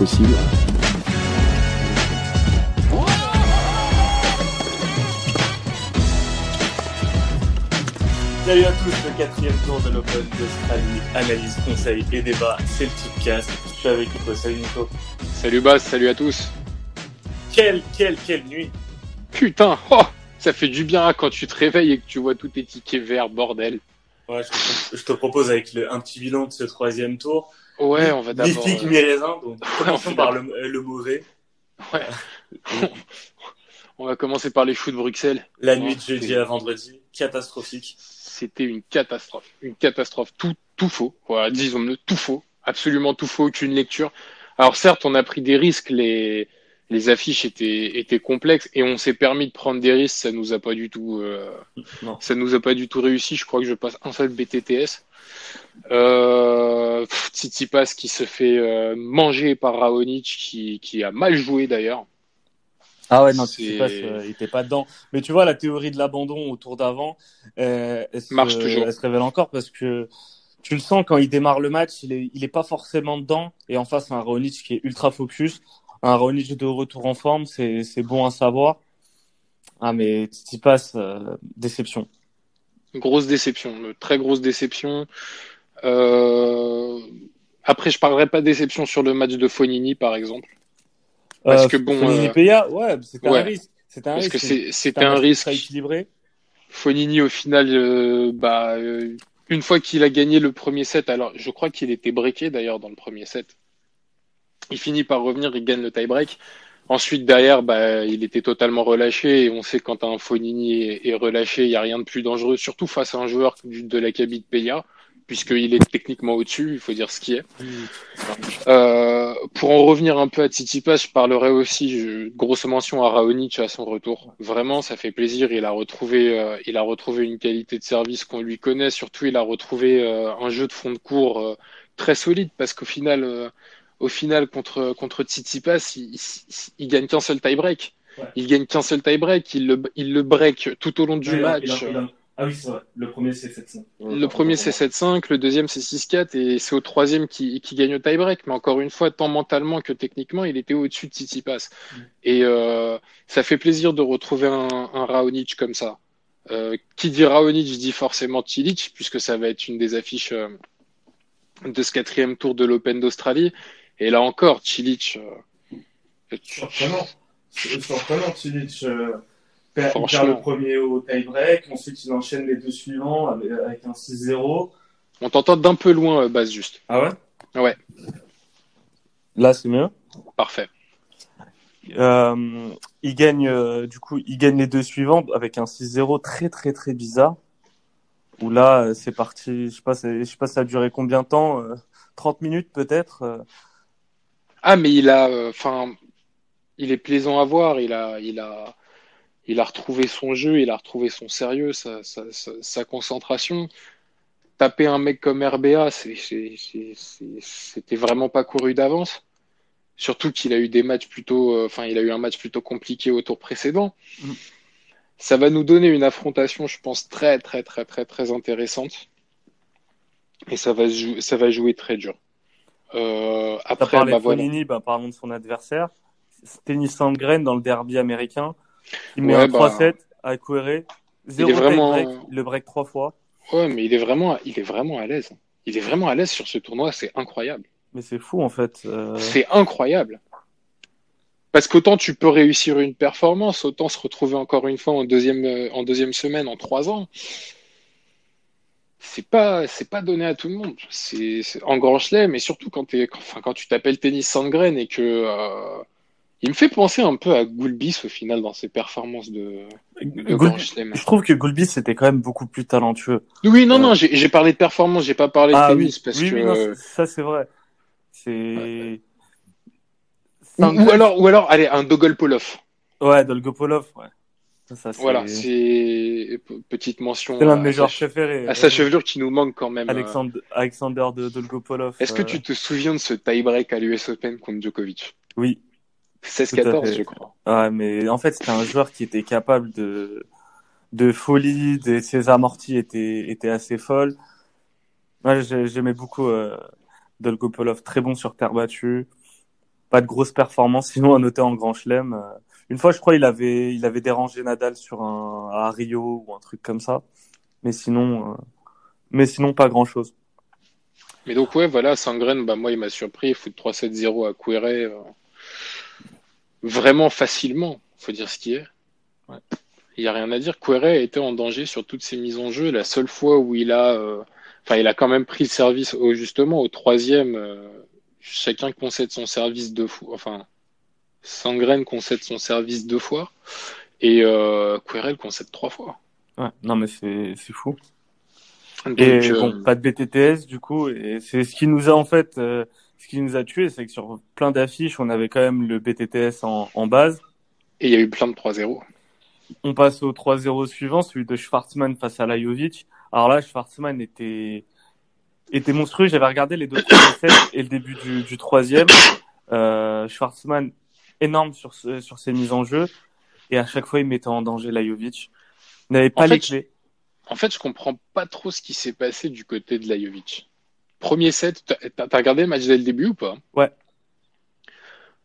possible. Salut à tous, le quatrième tour de l'Open d'Australie. Analyse, conseil et débat, c'est le Tipcast. Je suis avec Nico. Salut Nico. Salut Bas, salut à tous. Quelle, quelle, quelle nuit Putain, oh, ça fait du bien quand tu te réveilles et que tu vois tous tes tickets verts, bordel. Ouais, je te, je te propose avec le, un petit bilan de ce troisième tour. Ouais, on va d'abord. figue, euh, mi raisin. Donc, on par le, le mauvais. ouais. on va commencer par les choux de Bruxelles. La nuit de jeudi à vendredi, catastrophique. C'était une catastrophe. Une catastrophe. Tout, tout faux. Voilà, disons-le, tout faux. Absolument tout faux, aucune lecture. Alors certes, on a pris des risques, les, les affiches étaient, étaient complexes et on s'est permis de prendre des risques, ça nous a pas du tout, euh, Non. ça nous a pas du tout réussi. Je crois que je passe un seul BTTS. Euh, pff, Tsitsipas qui se fait euh, manger par Raonic, qui, qui a mal joué d'ailleurs. Ah ouais, non, C'est- tu sais pas, euh, il était pas dedans. Mais tu vois, la théorie de l'abandon au tour d'avant, euh, elle, se, Marche toujours. elle se révèle encore parce que tu le sens quand il démarre le match, il est, il est pas forcément dedans. Et en face, un Raonic qui est ultra focus. Un Raonic de retour en forme, c'est, c'est bon à savoir. Ah, mais Tsitsipas, euh, déception. Grosse déception, une très grosse déception. Euh, Après, je parlerai pas de déception sur le match de Fonini, par exemple. Parce que bon, Fonini euh, Peya, ouais, c'était ouais. un risque. C'était un Parce risque. que c'est- C'est c'était un risque. Équilibré. Fonini, au final, euh, bah, euh, une fois qu'il a gagné le premier set, alors je crois qu'il était breaké d'ailleurs dans le premier set. Il finit par revenir, il gagne le tie-break. Ensuite, derrière, bah, il était totalement relâché. Et on sait quand un Fonini est, est relâché, il n'y a rien de plus dangereux, surtout face à un joueur de l'acabit de Peya, puisqu'il est techniquement au-dessus, il faut dire ce qui est. Euh, pour en revenir un peu à Tsitsipas, je parlerai aussi, je, grosse mention à Raonic à son retour. Vraiment, ça fait plaisir. Il a retrouvé, euh, il a retrouvé une qualité de service qu'on lui connaît. Surtout, il a retrouvé euh, un jeu de fond de cours euh, très solide parce qu'au final, au final, contre contre Tsitsipas, il, il, il gagne qu'un seul tie-break. Ouais. Il gagne qu'un seul tie-break. Il le, il le break tout au long du match. a- a- Ah oui, c'est vrai. Le premier, c'est 700. Le premier c'est 7-5, le deuxième c'est 6-4 et c'est au troisième qui, qui gagne au tie-break. Mais encore une fois, tant mentalement que techniquement, il était au-dessus de Tsitsipas. Mm. Et euh, ça fait plaisir de retrouver un, un Raonic comme ça. Euh, qui dit Raonic dit forcément Cilic, puisque ça va être une des affiches euh, de ce quatrième tour de l'Open d'Australie. Et là encore, Cilic, euh, Surprenant. Surprenant, Cilic. Euh, perd, perd le premier au tie-break, ensuite il enchaîne les deux suivants avec, avec un 6-0. on t'entend d'un peu loin, euh, base juste. Ah ouais? Ouais. Là, c'est mieux? Parfait. Euh, il gagne, euh, du coup, il gagne les deux suivants avec un 6-0 très, très, très bizarre. Où là, c'est parti, je sais pas, je sais pas, ça a duré combien de temps euh, 30 minutes peut-être euh. Ah, mais il a, enfin, il est plaisant à voir. Il a, il a, il a retrouvé son jeu, il a retrouvé son sérieux, sa, sa, sa, sa concentration. Taper un mec comme RBA, c'était vraiment pas couru d'avance. Surtout qu'il a eu des matchs plutôt, euh, enfin, il a eu un match plutôt compliqué au tour précédent. Mm. Ça va nous donner une affrontation, je pense, très, très, très, très, très intéressante. Et ça va, ça va jouer très dur. Euh, T'as après, parlé bah de voilà. Fognini, bah, parlons de son adversaire. Tennis Sandgren dans le derby américain. Il met Ouais, un bah, 3-7 à Coeré. Zéro vraiment- tie-break, il le break trois fois. Ouais, mais il est vraiment, il est vraiment à l'aise. Il est vraiment à l'aise sur ce tournoi, c'est incroyable. Mais c'est fou en fait. Euh, C'est incroyable. Parce qu'autant tu peux réussir une performance, autant se retrouver encore une fois en deuxième, euh, en deuxième semaine en trois ans. C'est pas, c'est pas donné à tout le monde. C'est, en grand chelem, mais surtout quand enfin, quand tu t'appelles Tennis Sandgren et que, euh, il me fait penser un peu à Gulbis au final dans ses performances de, de grand chelem. Je trouve que Goulbis c'était quand même beaucoup plus talentueux. Oui, non, non, j'ai parlé de performance, j'ai pas parlé de Ah tennis oui, parce oui, que. oui, non, ça c'est vrai. C'est. Ou, ou alors, ou alors, allez, un Dogolpolov. Ouais, Dolgopolov, ouais. Ça, Voilà, c'est petite mention c'est l'un de à mes joueurs sa- préférés. à sa chevelure qui nous manque quand même. Alexandre, Alexander de Dolgopolov. Est-ce que euh, tu te souviens de ce tie-break à l'US Open contre Djokovic? Oui. 16-14, je crois. Ouais, mais en fait, c'était un joueur qui était capable de, de folie, de, ses amortis étaient, étaient assez folles. Moi, j'aimais beaucoup euh, Dolgopolov, très bon sur terre battue. Pas de grosses performances, sinon à noter en grand chelem. Euh, une fois, je crois, il avait, il avait dérangé Nadal sur un, à Rio ou un truc comme ça. Mais sinon, euh, mais sinon, pas grand chose. Mais donc, ouais, voilà, Sangren, bah, moi, il m'a surpris. Il fout 3-7-0 à Kouere. Euh, vraiment facilement, faut dire ce qui est. Il n'y a rien à dire. Kouere a été en danger sur toutes ses mises en jeu. La seule fois où il a, euh, enfin, il a quand même pris le service au, justement au troisième. Chacun concède son service deux fois. Enfin, Sangren concède son service deux fois et euh, Querel concède trois fois. Ouais, non mais c'est fou. et euh, bon, pas de BTTS du coup, et c'est ce qui nous a en fait, euh, ce qui nous a tué, c'est que sur plein d'affiches, on avait quand même le BTTS en, en base. Et il y a eu plein de 3-0. On passe au 3-0 suivant, celui de Schwartzmann face à Lajovic. Alors là, Schwartzmann était était monstrueux. J'avais regardé les deux premiers et le début du, du troisième. Euh, Schwartzmann énorme sur sur ses mises en jeu et à chaque fois il mettait en danger Lajovic. Il n'avait pas en les fait, clés. En fait, je comprends pas trop ce qui s'est passé du côté de Lajovic. Premier set, t'as as regardé le match dès le début ou pas? Ouais.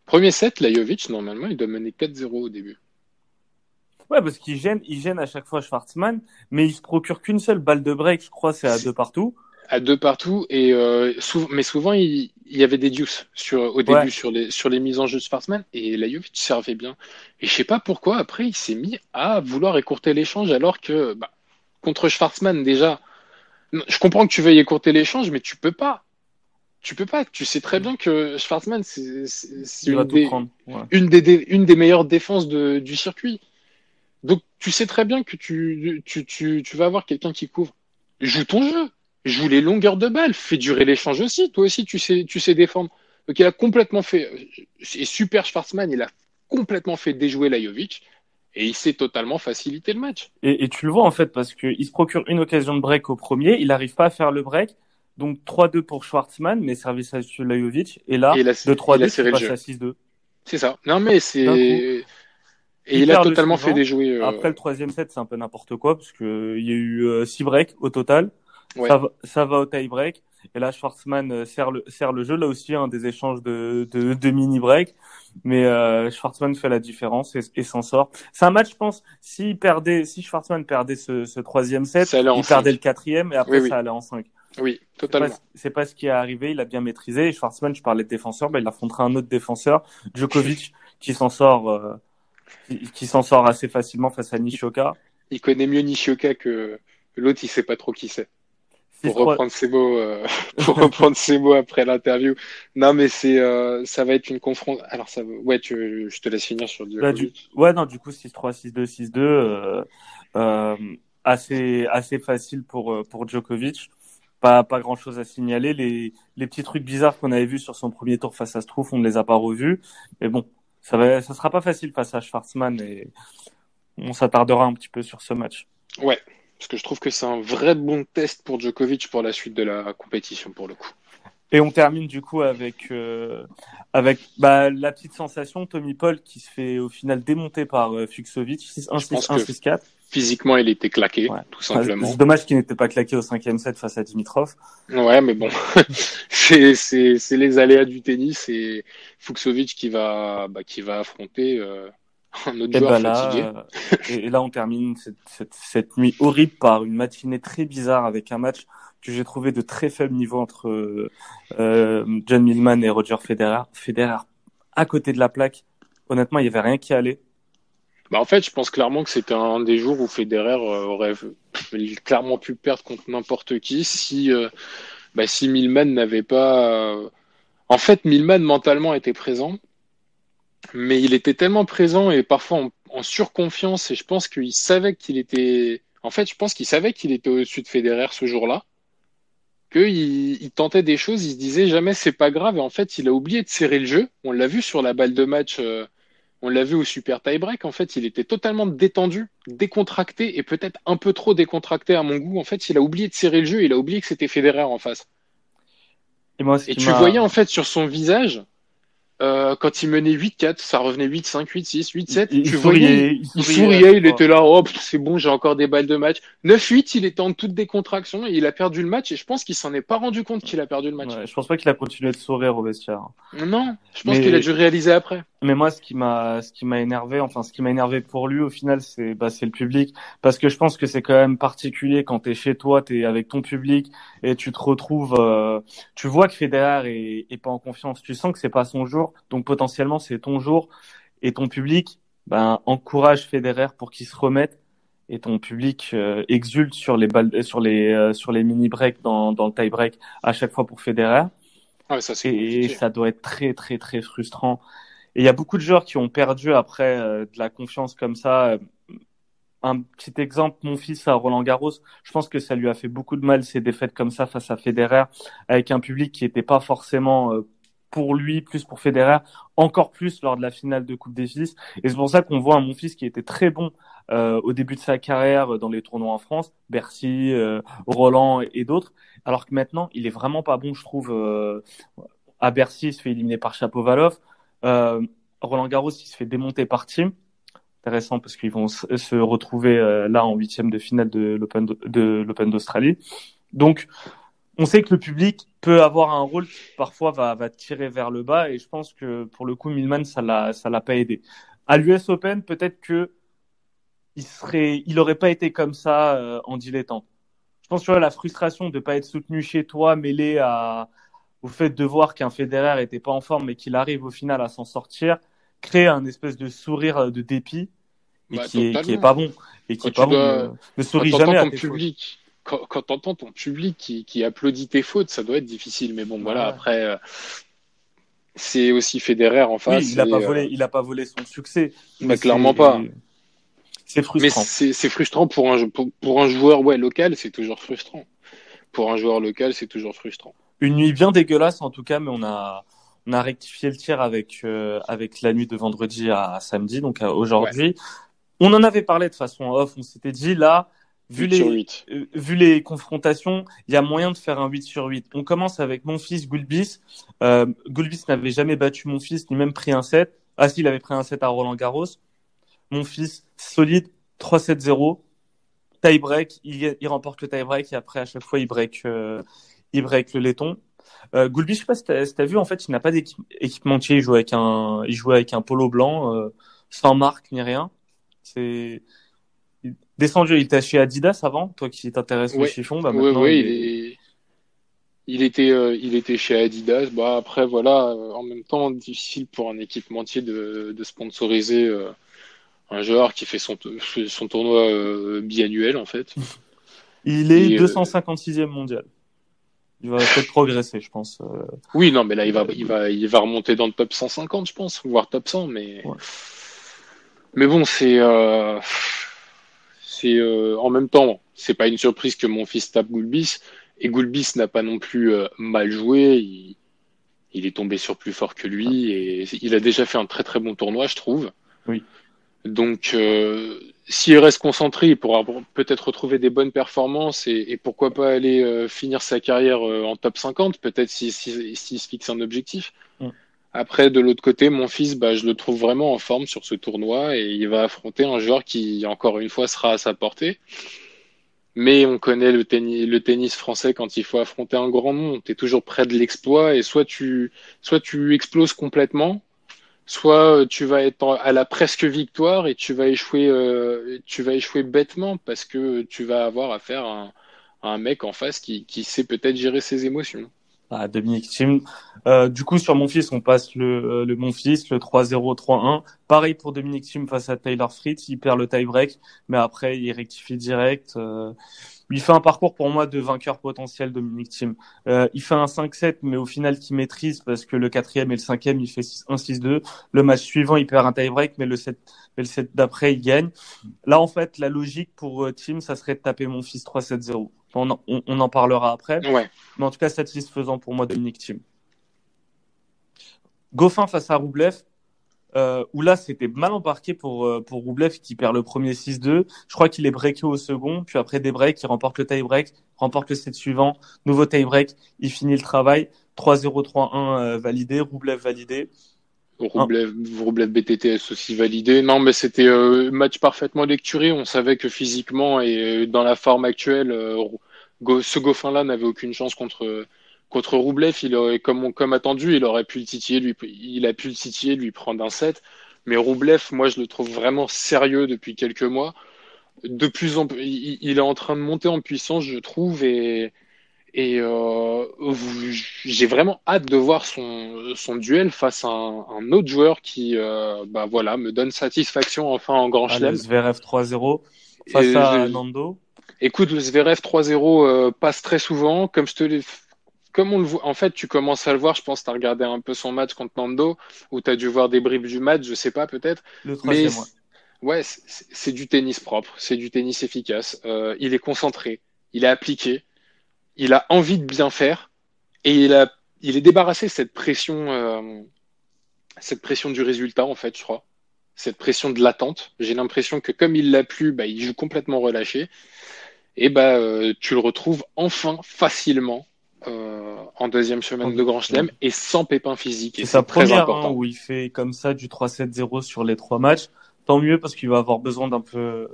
Premier set, Lajovic, normalement, il doit mener 4-0 au début. Ouais, parce qu'il gêne, il gêne à chaque fois Schwartzmann, mais il se procure qu'une seule balle de break, je crois, c'est à deux partout. À deux partout, et euh, sou mais souvent il, il, y avait des deuces sur, au début Ouais. sur, les, sur les mises en jeu de Schwartzmann, et Lajovic servait bien. Et je sais pas pourquoi, après, il s'est mis à vouloir écourter l'échange, alors que bah, contre Schwartzmann, déjà, je comprends que tu veuilles écourter l'échange, mais tu peux pas. Tu peux pas. Tu sais très bien que Schwartzmann, c'est une, des-. Ouais. une des, des- une des meilleures défenses de, du circuit. Donc, tu sais très bien que tu, tu, tu, tu vas avoir quelqu'un qui couvre. Joue ton jeu. Joue les longueurs de balle. Fais durer l'échange aussi. Toi aussi, tu sais, tu sais défendre. Donc, il a complètement fait, c'est super Schwarzman, il a complètement fait déjouer Lajovic et il s'est totalement facilité le match. Et, et tu le vois en fait parce que il se procure une occasion de break au premier, il n'arrive pas à faire le break. Donc 3-2 pour Schwartzmann, mais service à Lajovic. Et là, Et il a- de il a 3-2, serré tu le passes jeu. à 6-2. C'est ça. Non, mais c'est, et Il il a totalement fait déjouer. euh, Après le troisième set, c'est un peu n'importe quoi parce que il y a eu 6 breaks au total. Ouais. Ça, va, ça va au tie break. Et là, Schwartzmann euh, serre le, serre le jeu. Là aussi, hein, des échanges de, de, de mini break. Mais euh, Schwartzmann fait la différence et, et s'en sort. C'est un match, je pense, s'il perdait, si Schwartzmann perdait ce, ce troisième set, il perdait cinq. le quatrième et après Oui, oui. ça allait en 5. Oui, totalement. c'est pas ce qui est arrivé. Il a bien maîtrisé. Et Schwartzmann, je parlais de défenseur, bah, il affrontera un autre défenseur, Djokovic, qui s'en sort, euh, qui, qui s'en sort assez facilement face à Nishioka. Il connaît mieux Nishioka que l'autre, il sait pas trop qui c'est. Pour 6-3. reprendre ses mots, euh, pour reprendre ses mots après l'interview. Non, mais c'est, euh, ça va être une confrontation. Alors ça, ouais, tu, je te laisse finir sur Bah, du, Djokovic. ouais, non, du coup, 6-3, 6-2, 6-2, euh, euh, assez, assez facile pour, euh, pour Djokovic. Pas, pas grand chose à signaler. Les, les petits trucs bizarres qu'on avait vus sur son premier tour face à Struff, on ne les a pas revus. Mais bon, ça va, ça sera pas facile face à Schwarzman et on s'attardera un petit peu sur ce match. Ouais, parce que je trouve que c'est un vrai bon test pour Djokovic pour la suite de la compétition pour le coup. Et on termine du coup avec euh, avec bah, la petite sensation Tommy Paul qui se fait au final démonter par euh, Fuxovic 6-1 Je pense 6-1 que- 6-4. Physiquement, il était claqué, Ouais. tout simplement. C'est dommage qu'il n'était pas claqué au cinquième set face à Dimitrov. Ouais, mais bon, c'est c'est c'est les aléas du tennis et Fuxovic qui va bah, qui va affronter euh, Et bah là, fatigué. euh, et, et là on termine cette, cette, cette nuit horrible par une matinée très bizarre avec un match que j'ai trouvé de très faible niveau entre euh, euh, John Millman et Roger Federer. Federer à côté de la plaque. Honnêtement, il y avait rien qui allait. Bah, en fait, je pense clairement que c'était un des jours où Federer euh, aurait clairement pu perdre contre n'importe qui si, euh, bah, si Millman n'avait pas. En fait, Millman mentalement était présent, mais il était tellement présent et parfois en, en surconfiance et je pense qu'il savait qu'il était. En fait, je pense qu'il savait qu'il était au-dessus de Federer ce jour-là, qu'il il tentait des choses, il se disait jamais c'est pas grave et en fait, il a oublié de serrer le jeu. On l'a vu sur la balle de match. euh, on l'a vu au super tie-break, en fait, il était totalement détendu, décontracté et peut-être un peu trop décontracté à mon goût. En fait, il a oublié de serrer le jeu, il a oublié que c'était Federer en face. Et moi, Et tu voyais en fait sur son visage, euh, quand il menait 8-4, ça revenait 8-5, 8-6, 8-7. Il- Tu voyais, il il souriait il était là, oh, pff, c'est bon, j'ai encore des balles de match. 9-8, il était en toute décontraction et il a perdu le match et je pense qu'il s'en est pas rendu compte qu'il a perdu le match. Ouais, je pense pas qu'il a continué de sourire au vestiaire. Non, je pense Mais- qu'il a dû réaliser après. Mais moi, ce qui m'a, ce qui m'a énervé, enfin, ce qui m'a énervé pour lui, au final, c'est, bah, c'est le public. Parce que je pense que c'est quand même particulier quand t'es chez toi, t'es avec ton public et tu te retrouves, euh, tu vois que Federer est, est pas en confiance. Tu sens que c'est pas son jour. Donc, potentiellement, c'est ton jour. Et ton public, ben, encourage Federer pour qu'il se remette. Et ton public euh, exulte sur les balles, sur les, euh, sur les mini breaks dans, dans le tie break à chaque fois pour Federer. Ah, ça, Et ça doit être très, très, très frustrant. Et il y a beaucoup de joueurs qui ont perdu après euh, de la confiance comme ça. Un petit exemple, mon fils à Roland Garros, je pense que ça lui a fait beaucoup de mal ces défaites comme ça face à Federer, avec un public qui n'était pas forcément pour lui, plus pour Federer, encore plus lors de la finale de Coupe Davis. Et c'est pour ça qu'on voit un mon fils qui était très bon euh, au début de sa carrière dans les tournois en France, Bercy, euh, Roland et d'autres, alors que maintenant il est vraiment pas bon, je trouve. euh, à Bercy, il se fait éliminer par Chapovalov. Euh, Roland Garros, il se fait démonter par Team. Intéressant parce qu'ils vont se se retrouver euh, là en huitième de finale de l'Open de l'Open d'Australie. Donc, on sait que le public peut avoir un rôle qui parfois va, va tirer vers le bas et je pense que pour le coup, Milman, ça l'a, ça l'a pas aidé. À l'US Open, peut-être que il serait, il aurait pas été comme ça euh, en dilettante. Je pense que la frustration de pas être soutenu chez toi, mêlée à, au fait de voir qu'un Federer était pas en forme et qu'il arrive au final à s'en sortir, crée un espèce de sourire de dépit et Bah, qui, est, qui est pas bon et qui Quand est pas bon. dois- Ne, ne Quand souris t'entends jamais à ton fautes. Quand, quand t'entends ton public qui, qui applaudit tes fautes, ça doit être difficile. Mais bon, voilà, après, euh, c'est aussi Federer en face. Oui, il a et, pas euh, volé, il a pas volé son succès. Mais clairement pas. C'est Mais frustrant. c'est c'est frustrant pour un, pour, pour un joueur ouais, local, c'est toujours frustrant. Pour un joueur local, c'est toujours frustrant. Une nuit bien dégueulasse en tout cas, mais on a on a rectifié le tir avec euh, avec la nuit de vendredi à samedi, donc aujourd'hui. On en avait parlé de façon off. On s'était dit là, vu 8 les sur 8. euh, vu les confrontations, il y a moyen de faire un 8 sur 8. On commence avec mon fils Gulbis. Euh, Gulbis n'avait jamais battu mon fils, ni même pris un set. Ah si, il avait pris un set à Roland Garros. Mon fils, solide, 3-7-0. Tie break, il, il remporte le tie break et après, à chaque fois, il break, euh, il break le laiton. Euh, Gulbis, je sais pas si t'as, si vu, en fait, il n'a pas d'équipementier. Il joue avec un, il jouait avec un polo blanc, euh, sans marque ni rien. C'est, descendu, il était chez Adidas avant, toi qui t'intéresses au chiffon, bah Oui, oui, il il, est- est... il était, euh, il était chez Adidas. Bah après, voilà, euh, en même temps, difficile pour un équipementier de, de sponsoriser euh, un joueur qui fait son, son tournoi biannuel en fait. il est Et, euh, 256e mondial. Il va peut-être progresser, je pense. Oui, non, mais là, il va, il va, il va remonter dans le top 150, je pense, voire top 100, mais, Ouais. mais bon, c'est, euh, c'est, euh, en même temps, c'est pas une surprise que mon fils tape Goulbis, et Goulbis n'a pas non plus euh, mal joué, il, il est tombé sur plus fort que lui, et il a déjà fait un très très bon tournoi, je trouve. Oui. Donc, euh, s'il reste concentré, il pourra peut-être retrouver des bonnes performances et, et pourquoi pas aller euh, finir sa carrière euh, en top 50, peut-être s'il si, si, se fixe un objectif. Mm. Après, de l'autre côté, mon fils, bah, je le trouve vraiment en forme sur ce tournoi et il va affronter un joueur qui, encore une fois, sera à sa portée. Mais on connaît le tennis, français quand il faut affronter un grand nom. Tu es toujours près de l'exploit et soit tu, soit tu exploses complètement, soit euh, tu vas être à la presque victoire et tu vas échouer, euh, tu vas échouer bêtement parce que tu vas avoir affaire à un, à un mec en face qui, sait peut-être gérer ses émotions. Ah, Dominique. Euh, du coup, sur mon fils, on passe le, euh, le mon fils, le 3-0, 3-1. Pareil pour Dominique Thiem face à Taylor Fritz. Il perd le tie-break, mais après, il rectifie direct. Euh, il fait un parcours pour moi de vainqueur potentiel, Dominique Thiem. Euh, il fait un 5-7, mais au final, qu'il maîtrise parce que le quatrième et le cinquième, il fait 1-6-2. Le match suivant, il perd un tie-break, mais le set, mais le set d'après, il gagne. Là, en fait, la logique pour euh, Thiem, ça serait de taper mon fils 3-7-0. On, en- on, on en parlera après. Ouais. Mais en tout cas, satisfaisant pour moi, Dominique Thiem. Goffin face à Roublev, euh, où là, c'était mal embarqué pour, euh, pour Roublev qui perd le premier 6-2. Je crois qu'il est breaké au second, puis après des breaks, il remporte le tie-break, remporte le set suivant, nouveau tie-break, il finit le travail. 3-0, 3-1 euh, validé, Roublev validé. Roublev, Roublev BTTS aussi validé. Non, mais c'était euh, match parfaitement lecturé. On savait que physiquement et euh, dans la forme actuelle, ce Goffin-là n'avait aucune chance contre contre Roublev. Il aurait, comme comme attendu, il aurait pu le titiller, lui, il a pu le titiller, lui prendre un set. Mais Roublev, moi, je le trouve vraiment sérieux depuis quelques mois. De plus en plus, il, il est en train de monter en puissance, je trouve, et et euh, j'ai vraiment hâte de voir son, son duel face à un, un autre joueur qui euh, bah voilà, me donne satisfaction enfin en Grand Ah, le Chelem. Zverev 3-0 face Et à je- Nando. Écoute, le Zverev 3-0 euh, passe très souvent. Comme je te l'ai, comme on le voit, en fait, tu commences à le voir. Je pense que tu as regardé un peu son match contre Nando, ou tu as dû voir des bribes du match, je sais pas, peut-être. Le Mais troisième, ouais. c'est- ouais, c'est du tennis propre, c'est du tennis efficace. Euh, il est concentré, il est appliqué, il a envie de bien faire et il a, il est débarrassé de cette pression, euh, cette pression du résultat en fait, je crois, cette pression de l'attente. J'ai l'impression que comme il l'a plus, bah, il joue complètement relâché et bah euh, tu le retrouves enfin facilement. Euh, en deuxième semaine de Grand Chelem et sans pépin physique. Et C'est sa première important. hein, où il fait comme ça du 3-7-0 sur les trois matchs. Tant mieux parce qu'il va avoir besoin d'un peu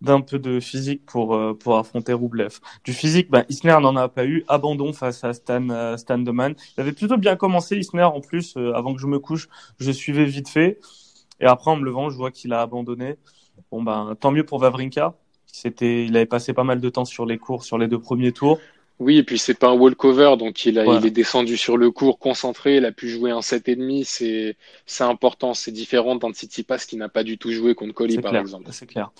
d'un peu de physique pour euh, pour affronter Roublev. Du physique, ben Isner n'en a pas eu. Abandon face à Stan euh, Stan Deman. Il avait plutôt bien commencé Isner en plus. avant que je me couche, je suivais vite fait. Et après en me levant, je vois qu'il a abandonné. Bon ben tant mieux pour Vavrinka. C'était, il avait passé pas mal de temps sur les cours, sur les deux premiers tours. Oui, et puis c'est pas un walkover, donc il a, Voilà. il est descendu sur le court, concentré, il a pu jouer un 7,5, c'est, c'est important, c'est différent d'un Tsitsipas qui n'a pas du tout joué contre Colli, par clair, exemple. c'est clair.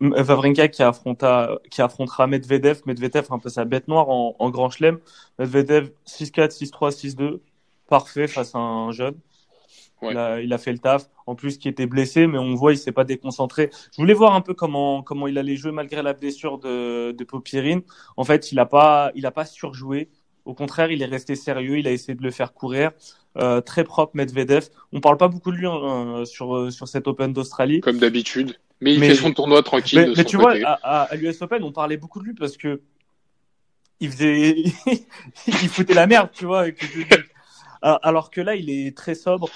M- Vavrinka qui affronta, qui affrontera Medvedev. Medvedev un peu sa bête noire en, en grand chelem. Medvedev 6-4, 6-3, 6-2. Parfait face à un jeune. Ouais. Il, a, il a fait le taf. En plus, qui était blessé, mais on voit, il s'est pas déconcentré. Je voulais voir un peu comment, comment il allait jouer malgré la blessure de, de Popirine. En fait, il a pas, il a pas surjoué. Au contraire, il est resté sérieux. Il a essayé de le faire courir. Euh, très propre, Medvedev. On parle pas beaucoup de lui hein, sur, euh, sur cet Open d'Australie. Comme d'habitude. Mais il Mais- fait son tournoi tranquille Mais, de mais son tu côté. vois, à, à, l'US Open, on parlait beaucoup de lui parce que il faisait, il foutait la merde, tu vois, avec alors que là, il est très sobre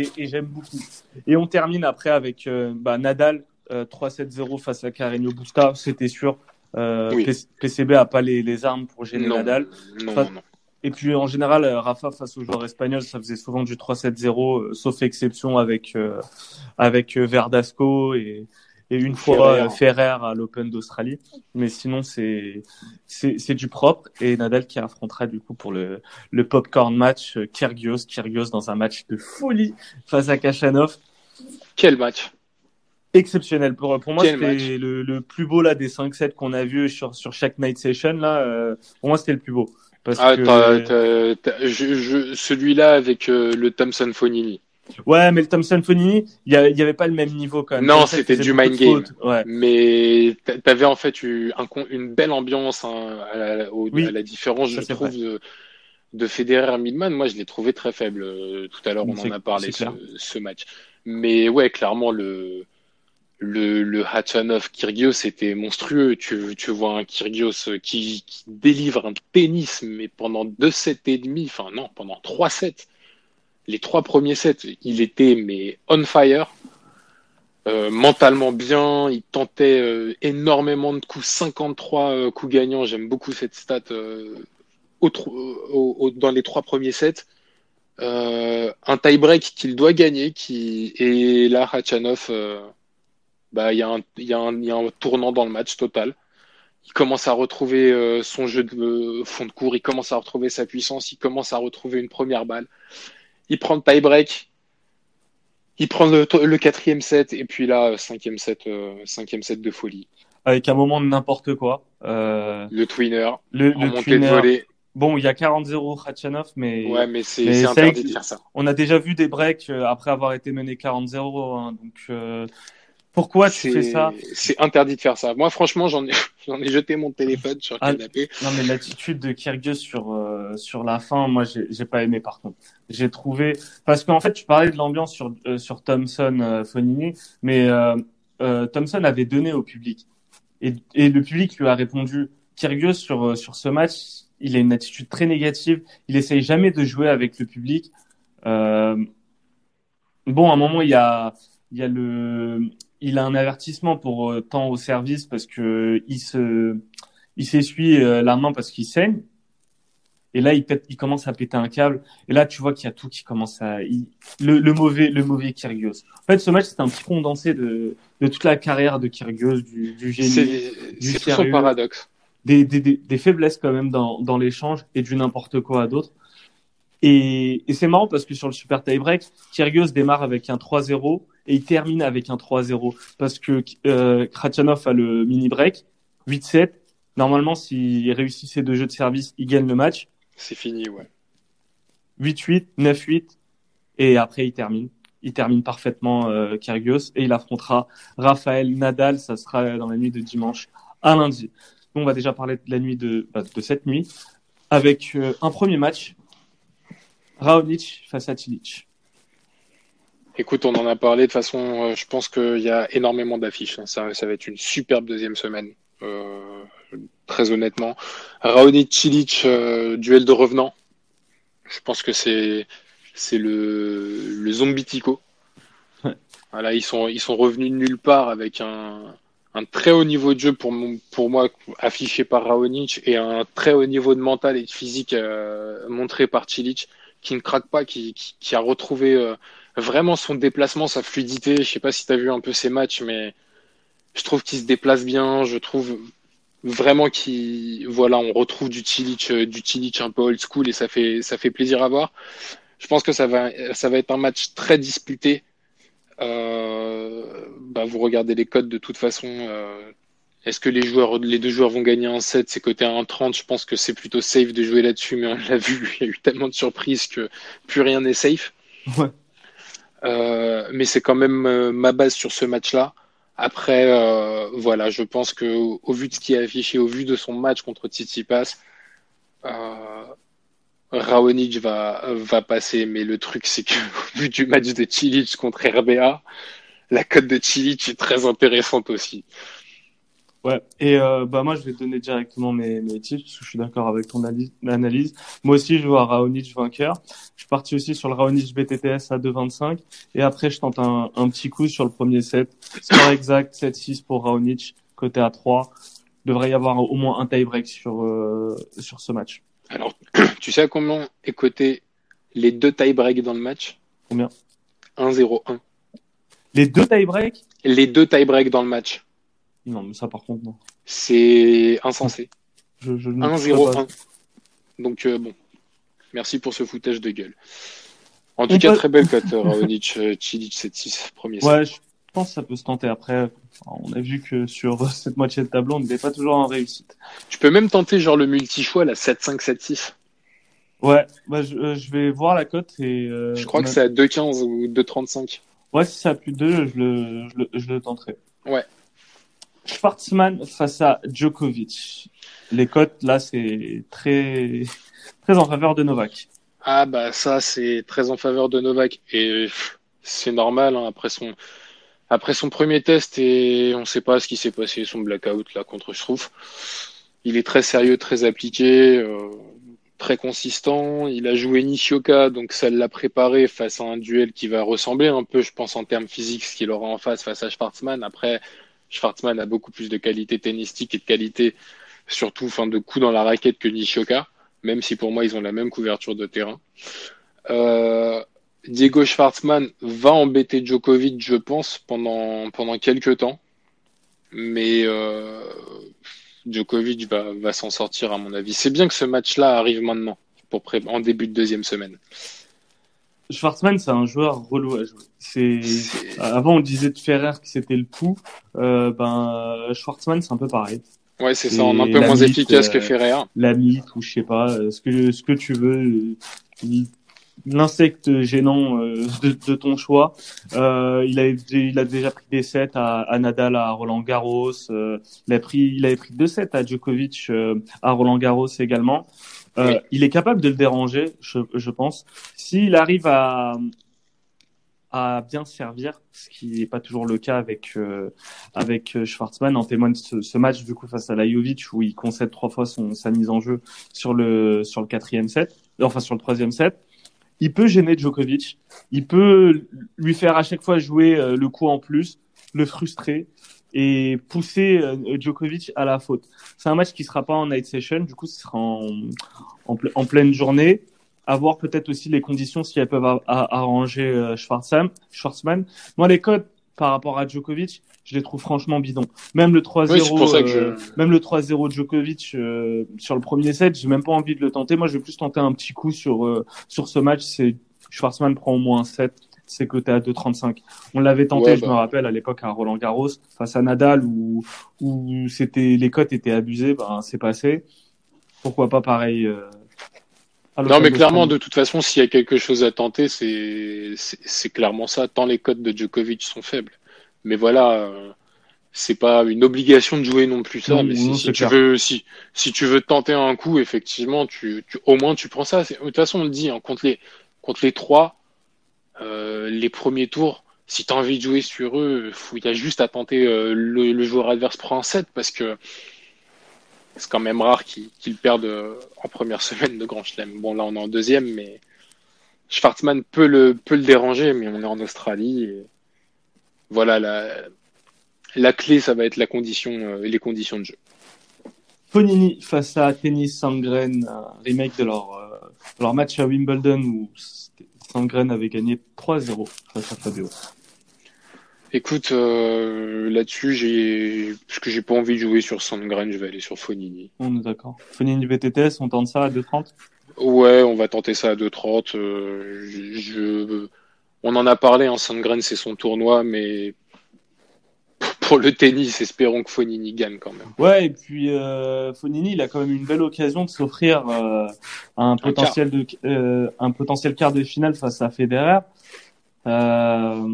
et, et j'aime beaucoup. Et on termine après avec euh, bah, Nadal euh, 3-7-0 face à Carreño Busta, c'était sûr. Euh, Oui. PCB a pas les, les armes pour gêner non, Nadal. non, Fa- non, non. Et puis en général, euh, Rafa face aux joueurs espagnols, ça faisait souvent du 3-7-0, euh, sauf exception avec euh, avec euh, Verdasco et, et une fois Ferrer. euh, Ferrer à l'Open d'Australie. Mais sinon, c'est c'est c'est du propre. Et Nadal qui affrontera du coup pour le le popcorn match euh, Kyrgios, Kyrgios dans un match de folie face à Kachanov, Quel match. exceptionnel. Pour pour moi, Quel c'était le le plus beau là des 5 sets qu'on a vu sur sur chaque night session là. euh, pour moi, c'était le plus beau. Parce Ah, que... t'as- t'as- t'as- je, je, celui-là avec euh, le Thompson Fonini. Ouais, mais le Thompson Fonini, il y, a- il y avait pas le même niveau quand même. Non, c'était du mind game. Ouais. Mais t'a- t'avais en fait eu un, con- une belle ambiance hein, à, la, au- Oui, à la différence, je trouve, vrai. de, de Federer et Milman. Moi, je l'ai trouvé très faible. Euh, Tout à l'heure, on en a parlé, ce, ce match. Mais ouais, clairement, le, le, le Hachanov Kyrgios, c'était monstrueux. Tu, tu vois un Kyrgios qui, qui délivre un tennis, mais pendant deux sets et demi, enfin non, pendant trois sets. Les trois premiers sets, il était mais on fire. Euh, mentalement bien, il tentait euh, énormément de coups, 53 euh, coups gagnants. J'aime beaucoup cette stat euh, dans les trois premiers sets. Un tie-break qu'il doit gagner, qui et là Hachanov, bah il y a un il y a un tournant dans le match total. Il commence à retrouver son jeu de fond de cours, il commence à retrouver sa puissance, il commence à retrouver une première balle. Il prend le tie-break, il prend le, le quatrième set et puis là euh, cinquième set, euh, cinquième set de folie. Avec un moment de n'importe quoi. Euh, Le twinner le en le montée twinner. de volée. Bon, il y a 40-0 Khachanov, mais Ouais, mais c'est interdit de faire ça. on a déjà vu des breaks après avoir été mené 40-0. hein, donc, euh, pourquoi tu fais ça c'est interdit de faire ça. Moi, franchement, j'en ai j'en ai jeté mon téléphone sur le Ah, canapé. Non, mais l'attitude de Kyrgios sur euh, sur la fin, moi, j'ai j'ai pas aimé par contre. J'ai trouvé parce qu'en fait, tu parlais de l'ambiance sur euh, sur Thompson euh, Fonini, mais euh, euh, Thompson avait donné au public et et le public lui a répondu. Kyrgios sur euh, sur ce match, il a une attitude très négative. Il essaye jamais de jouer avec le public. Euh, bon, à un moment, il y a, il y a le, il a un avertissement pour euh, temps au service parce que il se, il s'essuie euh, la main parce qu'il saigne. Et là, il, pète, il commence à péter un câble. Et là, tu vois qu'il y a tout qui commence à, il- le, le mauvais, le mauvais Kyrgios. En fait, ce match, c'était un petit condensé de, de toute la carrière de Kyrgios, du, du génie, C'est du c'est tout son paradoxe. des, des, des, des faiblesses quand même dans, dans l'échange et du n'importe quoi à d'autres. Et, et c'est marrant parce que sur le super tie-break, Kyrgios démarre avec un 3-0 et il termine avec un 3-0 parce que euh, a le mini-break, 8-7. Normalement, s'il réussit ses deux jeux de service, il gagne le match. C'est fini, ouais. 8-8, 9-8 et après il termine. Il termine parfaitement euh, Kyrgios et il affrontera Raphaël Nadal. Ça sera dans la nuit de dimanche à lundi. Nous, on va déjà parler de la nuit de, bah, de cette nuit avec euh, un premier match. Raonic face à Cilic. Écoute, on en a parlé. De toute façon, euh, je pense qu'il y a énormément d'affiches. hein. Ça, ça va être une superbe deuxième semaine. Euh, très honnêtement. Raonic Cilic, euh, duel de revenants. Je pense que c'est c'est le, le zombie tico. Ouais. Voilà, ils sont ils sont revenus de nulle part avec un un très haut niveau de jeu pour mon, pour moi affiché par Raonic et un très haut niveau de mental et de physique euh, montré par Cilic qui ne craque pas, qui, qui, qui a retrouvé euh, vraiment son déplacement, sa fluidité. Je sais pas si tu as vu un peu ses matchs, mais je trouve qu'il se déplace bien. Je trouve vraiment qu'il, voilà, on retrouve du Cilic, euh, du Cilic un peu old school et ça fait, ça fait plaisir à voir. Je pense que ça va, ça va être un match très disputé. Euh, bah, vous regardez les codes de toute façon. euh, est-ce que les joueurs, les deux joueurs vont gagner un 7 C'est côté 1,30. Je pense que c'est plutôt safe de jouer là-dessus, mais on l'a vu, il y a eu tellement de surprises que plus rien n'est safe. Ouais. Euh, mais c'est quand même euh, ma base sur ce match-là. Après, euh, voilà, je pense que au, vu de ce qui est affiché, au vu de son match contre Tsitsipas, euh, Raonic va, va passer. Mais le truc, c'est que au vu du match de Cilic contre RBA, la cote de Cilic est très intéressante aussi. Ouais. Et euh, bah moi, je vais te donner directement mes, mes tips parce que je suis d'accord avec ton analyse. Moi aussi, je vois Raonic vainqueur. Je suis parti aussi sur le Raonic BTTS à 2,25 et après, je tente un, un petit coup sur le premier set. Score exact 7-6 pour Raonic, côté à 3. Devrait y avoir au moins un tie-break sur euh, sur ce match. Alors, tu sais à combien est coté les deux tie-breaks dans le match? Combien? 1-0-1. Les deux tie-break Les deux tie-breaks dans le match. Non, mais ça par contre non. C'est insensé. Je, je ne ferai pas. 1-0-1. Donc, euh, bon. Merci pour ce foutage de gueule. En tout On cas, peut- très belle cote, Raonic, Cilic 7-6, premier set. Ouais, je pense que ça peut se tenter. Après, on a vu que sur cette moitié de tableau, on n'était pas toujours en réussite. Tu peux même tenter genre le multi-choix, la 7-5, 7-6. Ouais, bah, je, euh, je vais voir la cote et. euh, Je crois que c'est à 2-15 ou 2-35. Ouais, si ça a plus de deux, je le, je le, je le tenterai. Ouais. Schwartzmann face à Djokovic. Les cotes, là, c'est très, très en faveur de Novak. Ah bah ça, c'est très en faveur de Novak. Et c'est normal, hein, après son... Après son premier test, et on sait pas ce qui s'est passé, son blackout là contre Struff. Il est très sérieux, très appliqué, euh, très consistant. Il a joué Nishioka, donc ça l'a préparé face à un duel qui va ressembler un peu, je pense, en termes physiques, ce qu'il aura en face face à Schwartzmann. Après, Schwartzmann a beaucoup plus de qualité tennistique et de qualité, surtout, enfin, de coups dans la raquette que Nishioka, même si pour moi ils ont la même couverture de terrain. Euh, Diego Schwartzmann va embêter Djokovic, je pense, pendant, pendant quelques temps. Mais euh, Djokovic va, s'en sortir, à mon avis. C'est bien que ce match-là arrive maintenant, en début de deuxième semaine. Schwartzmann, c'est un joueur relou à jouer. C'est, avant, on disait de Ferrer que c'était le pouls. Euh, ben, Schwartzmann, c'est un peu pareil. Ouais, c'est ça, un peu moins mythe, efficace que euh, Ferrer. La mythe ou je sais pas, euh, ce que, ce que tu veux. euh, L'insecte gênant euh, de, de ton choix. Euh, il, a, il a déjà pris des sets à, à Nadal, à Roland Garros. euh, il, a pris, il avait pris deux sets à Djokovic, euh, à Roland Garros également. Euh, Oui. Il est capable de le déranger, je, je pense. S'il arrive à, à bien servir, ce qui n'est pas toujours le cas avec euh, avec euh, Schwartzmann. En témoigne ce, ce match du coup face à Lajovic où il concède trois fois son sa mise en jeu sur le sur le quatrième set, enfin sur le troisième set. il peut gêner Djokovic, il peut lui faire à chaque fois jouer euh, le coup en plus, le frustrer et pousser euh, Djokovic à la faute. C'est un match qui sera pas en night session, du coup ce sera en, en, en pleine journée. À voir peut-être aussi les conditions si elles peuvent arranger euh, Schwarzman. Schwarzman. Moi les codes par rapport à Djokovic, je les trouve franchement bidons. Même le 3-0, euh, même le 3-0 Djokovic euh, sur le premier set, j'ai même pas envie de le tenter. Moi, je vais plus tenter un petit coup sur euh, sur ce match. C'est Schwarzman prend au moins un set. C'est côté à 2,35. On l'avait tenté, je me bah. rappelle, à l'époque à Roland Garros face à Nadal où où c'était les cotes étaient abusées. Ben c'est passé. Pourquoi pas pareil. non, mais clairement, de toute façon, s'il y a quelque chose à tenter, c'est c'est clairement ça. Tant les cotes de Djokovic sont faibles. Mais voilà, euh, c'est pas une obligation de jouer non plus ça. mais si, tu veux, si, si tu veux tenter un coup, effectivement, tu, au moins tu prends ça. De toute façon, on le dit, hein, contre les, contre les trois, euh, les premiers tours, si tu as envie de jouer sur eux, il y a juste à tenter euh, le, joueur adverse prend un set parce que c'est quand même rare qu'ils perdent en première semaine de Grand Chelem. Bon, là, on est en deuxième, mais Schwartzmann peut le, peut le déranger, mais on est en Australie. Et voilà, la, la clé, ça va être la condition, euh, les conditions de jeu. Fonini face à Tennis Sandgren, un remake de leur, euh, leur match à Wimbledon où Sandgren avait gagné 3-0 face à Fabio. Écoute, euh, là-dessus, j'ai, parce que j'ai pas envie de jouer sur Sandgren, je vais aller sur Fonini. On est d'accord. Fonini VTTS, on tente ça à 2,30 Ouais, on va tenter ça à 2,30. je, on en a parlé, en Sandgren c'est son tournoi, mais pour le tennis, espérons que Fonini gagne quand même. Ouais, et puis euh, Fonini, il a quand même une belle occasion de s'offrir euh, un, potentiel de euh, un potentiel quart de finale face à Federer. Euh,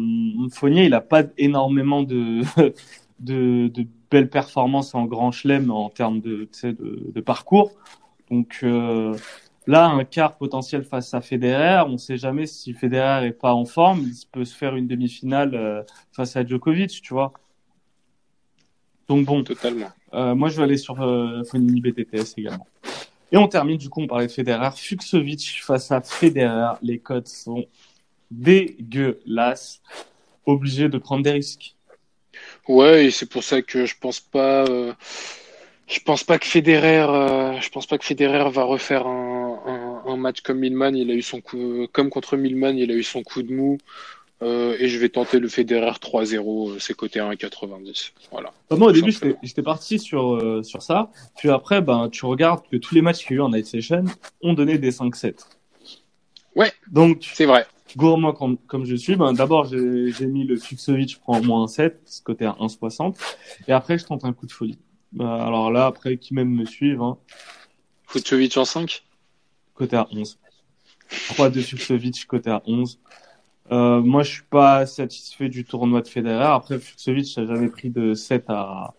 Fournier, il a pas énormément de, de, de belles performances en Grand Chelem en termes de, de, de parcours. Donc euh, Là, un quart potentiel face à Federer, on ne sait jamais si Federer est pas en forme, il peut se faire une demi-finale euh, face à Djokovic, tu vois. Donc bon, totalement. Euh, moi, je vais aller sur euh, Fonini BTTS également. Et on termine du coup, on parlait de Federer, Fuxovic face à Federer. Les codes sont dégueulasses, obligé de prendre des risques. Ouais, et c'est pour ça que je pense pas. Euh, je pense pas que Federer, euh, je pense pas que Federer va refaire un, un, un, match comme Milman. Il a eu son coup, comme contre Milman, il a eu son coup de mou. Euh, et je vais tenter le Federer 3-0, euh, c'est côté 1,90. Voilà. Bah, moi, au début, j'étais parti sur, euh, sur ça. Puis après, ben, tu regardes que tous les matchs qu'il y a eu en Night Session ont donné des 5-7. Ouais. Donc, c'est vrai. Gourmand comme, comme je suis, ben, d'abord, j'ai mis le Fuxovic prend moins 7, ce côté à 1,60. Et après, je tente un coup de folie. Bah, alors là, après, qui même me suivent. Hein. Fucsovic en 5 Côté à 11. 3 de Fucsovic, côté à 11. Euh, moi, je suis pas satisfait du tournoi de Federer. Après, Fucsovic n'a jamais pris de 7 à,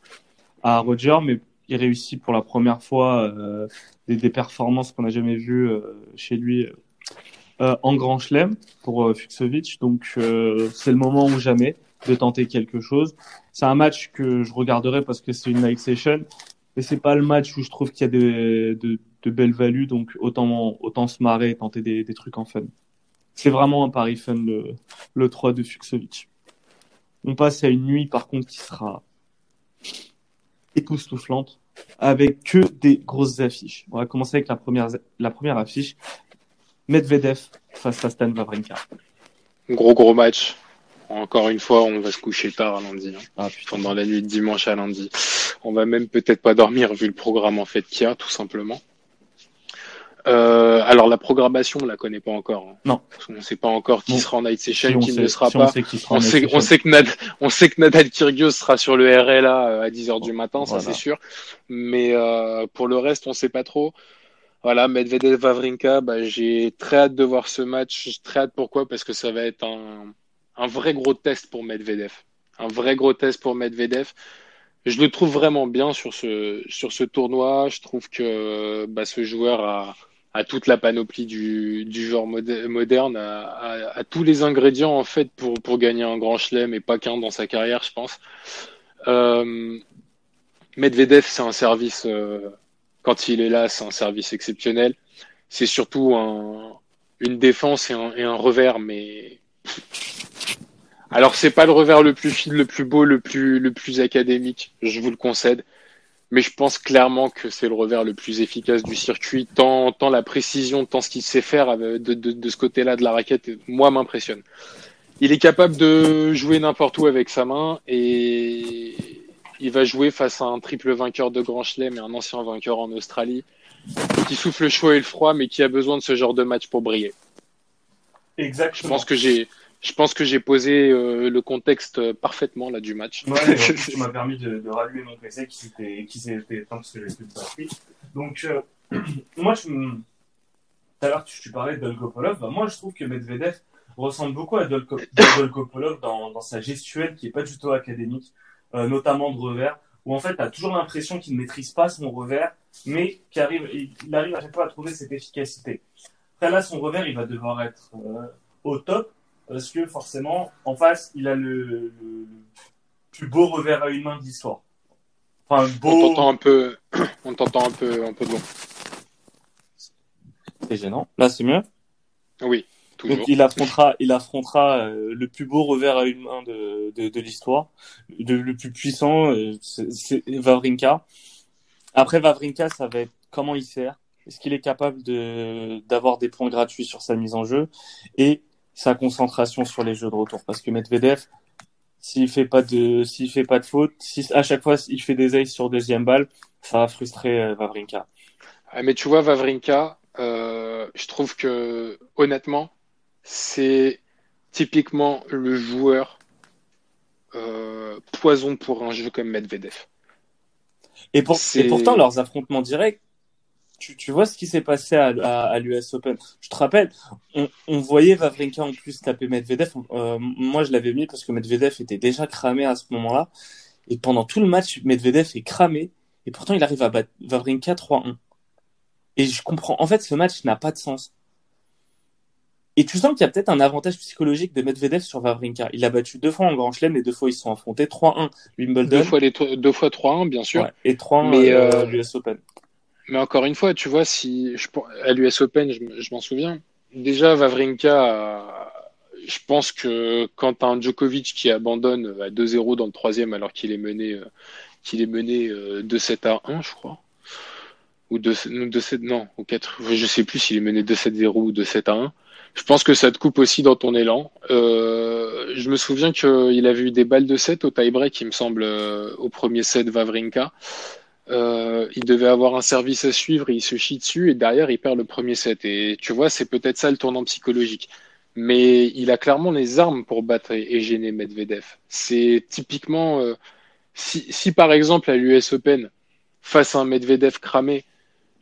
à Roger, mais il réussit pour la première fois euh, des, des, performances qu'on n'a jamais vues euh, chez lui euh, en Grand Chelem pour euh, Fucsovic. Donc, c'est le moment ou jamais de tenter quelque chose. C'est un match que je regarderai parce que c'est une night session, mais c'est pas le match où je trouve qu'il y a de, de, de, belles values, donc autant, autant se marrer et tenter des, des trucs en fun. C'est vraiment un pari fun le, le 3 de Fuxovic. On passe à une nuit par contre qui sera époustouflante avec que des grosses affiches. On va commencer avec la première, la première affiche. Medvedev face à Stan Wawrinka. Gros gros match. Encore une fois, on va se coucher tard à lundi. Hein. Ah, Pendant la nuit de dimanche à lundi. On va même peut-être pas dormir vu le programme en fait qu'il y a, tout simplement. Euh, alors la programmation, on la connaît pas encore. Hein. Non. On sait pas encore qui sera en night session, qui ne sera pas. On sait, on sait, que Nad, on sait que Nadal Kyrgios sera sur le RLA euh, à 10 heures du matin, ça c'est sûr. Mais euh, pour le reste, on sait pas trop. Voilà, Medvedev Vavrinka, bah, j'ai très hâte de voir ce match. J'ai très hâte pourquoi? Parce que ça va être un un vrai gros test pour Medvedev. Un vrai gros test pour Medvedev. Je le trouve vraiment bien sur ce, sur ce tournoi. Je trouve que bah, ce joueur a, a toute la panoplie du, du genre moderne, a, a, tous les ingrédients en fait pour, pour gagner un grand chelem et pas qu'un dans sa carrière, je pense. Euh, Medvedev, c'est un service, euh, quand il est là, c'est un service exceptionnel. C'est surtout un, une défense et un, et un revers, mais alors c'est pas le revers le plus fil, le plus beau, le plus le plus académique, je vous le concède, mais je pense clairement que c'est le revers le plus efficace du circuit, tant tant la précision, tant ce qu'il sait faire de, de, de ce côté-là de la raquette, moi m'impressionne. Il est capable de jouer n'importe où avec sa main et il va jouer face à un triple vainqueur de Grand Chelem et un ancien vainqueur en Australie qui souffle le chaud et le froid, mais qui a besoin de ce genre de match pour briller. Exactement. Je pense que j'ai, je pense que j'ai posé euh, le contexte parfaitement là du match. Ouais, tu m'as permis de, de rallumer mon PC qui s'était, qui s'était éteint parce que j'avais plus de batterie. Donc, euh, moi, je, tout à l'heure, tu, tu parlais de Dolgopolov. Bah, moi, je trouve que Medvedev ressemble beaucoup à Dolgopolov dans, dans sa gestuelle qui est pas du tout académique, euh, notamment de revers, où en fait, tu as toujours l'impression qu'il ne maîtrise pas son revers, mais qu'il arrive, il arrive à chaque fois à trouver cette efficacité. Après là, son revers, il va devoir être euh, au top, parce que forcément, en face, il a le, le, le plus beau revers à une main de l'histoire. Enfin, beau... On t'entend un peu, on t'entend un peu, un peu long. C'est gênant. Là, c'est mieux? Oui. Toujours. Donc il affrontera, il affrontera euh, le plus beau revers à une main de, de, de l'histoire, le, le plus puissant, euh, c'est Vavrinka. Après Vavrinka, ça va être comment il sert, est-ce qu'il est capable de d'avoir des points gratuits sur sa mise en jeu? Et sa concentration sur les jeux de retour. Parce que Medvedev, s'il fait pas de, s'il fait pas de faute, si à chaque fois il fait des aces sur deuxième balle, ça va frustrer euh, Vavrinka. Mais tu vois Vavrinka, euh, je trouve que honnêtement, c'est typiquement le joueur euh, poison pour un jeu comme Medvedev. Et, pour, et pourtant, leurs affrontements directs, tu, tu vois ce qui s'est passé à, à, à l'US Open. Je te rappelle, on, on, voyait Vavrinka en plus taper Medvedev. Euh, moi, je l'avais mis parce que Medvedev était déjà cramé à ce moment-là. Et pendant tout le match, Medvedev est cramé. Et pourtant, il arrive à battre Vavrinka 3-1. Et je comprends. En fait, ce match n'a pas de sens. Et tu sens qu'il y a peut-être un avantage psychologique de Medvedev sur Vavrinka. Il a battu deux fois en Grand Chelem, les deux fois ils se sont affrontés 3-1 Wimbledon. Deux fois les deux fois 3-1 bien sûr. Ouais, et 3-1 mais euh, l'US Open. Mais encore une fois, tu vois, si je, à l'US Open, je, m'en souviens. Déjà, Vavrinka, je pense que quand un Djokovic qui abandonne à 2-0 dans le troisième alors qu'il est mené, qu'il est mené 2-7 à 1, je crois, ou 2-7, non, ou 4, je sais plus s'il est mené 2-7-0 ou 2-7 à 1 je pense que ça te coupe aussi dans ton élan. Euh, je me souviens qu'il avait eu des balles de 7 au tie-break, il me semble, euh, au premier set Vavrinka. Euh, il devait avoir un service à suivre, il se chie dessus et derrière il perd le premier set. Et tu vois, c'est peut-être ça le tournant psychologique. Mais il a clairement les armes pour battre et gêner Medvedev. C'est typiquement, euh, si, si par exemple à l'US Open, face à un Medvedev cramé,